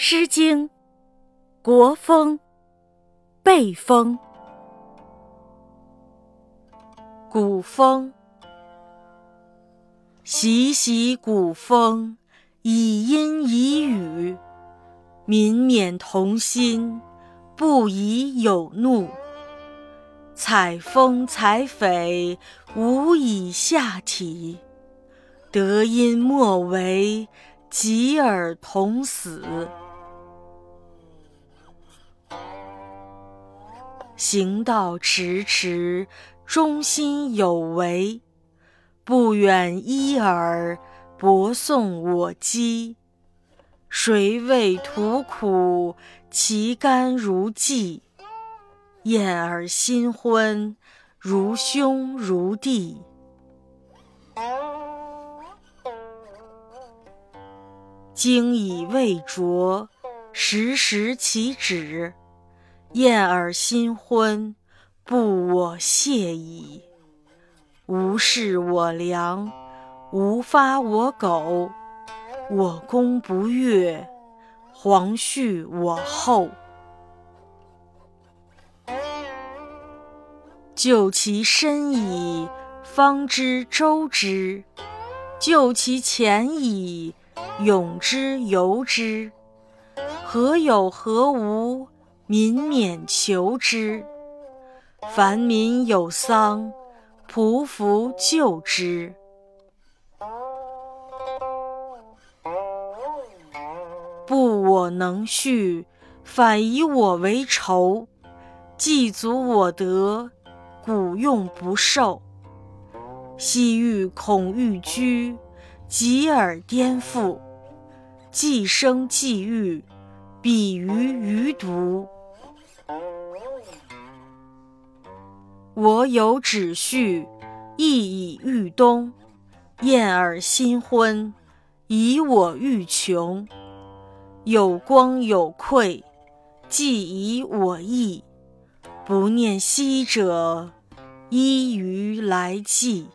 诗经·国风·背风，古风。习习古风，以音以语，民免同心，不以有怒。采风采匪，无以下体，得音莫为，及尔同死。行道迟迟，忠心有为。不远依尔，博送我讥。谁为图苦，其甘如鲫。燕尔新婚，如兄如弟。精以未拙，时时其止。燕尔新婚，不我谢矣。无事我良，无发我苟。我功不悦，皇恤我厚。就其深矣，方知周之；就其浅矣，永之由之。何有何无？民免求之，凡民有丧，仆服救之。不我能恤，反以我为仇。既足我德，古用不受。昔欲恐欲居，及尔颠覆。既生既欲，比于余独。我有旨序，亦以御冬。燕尔新婚，以我欲穷。有光有愧，既以我意。不念昔者，依于来继。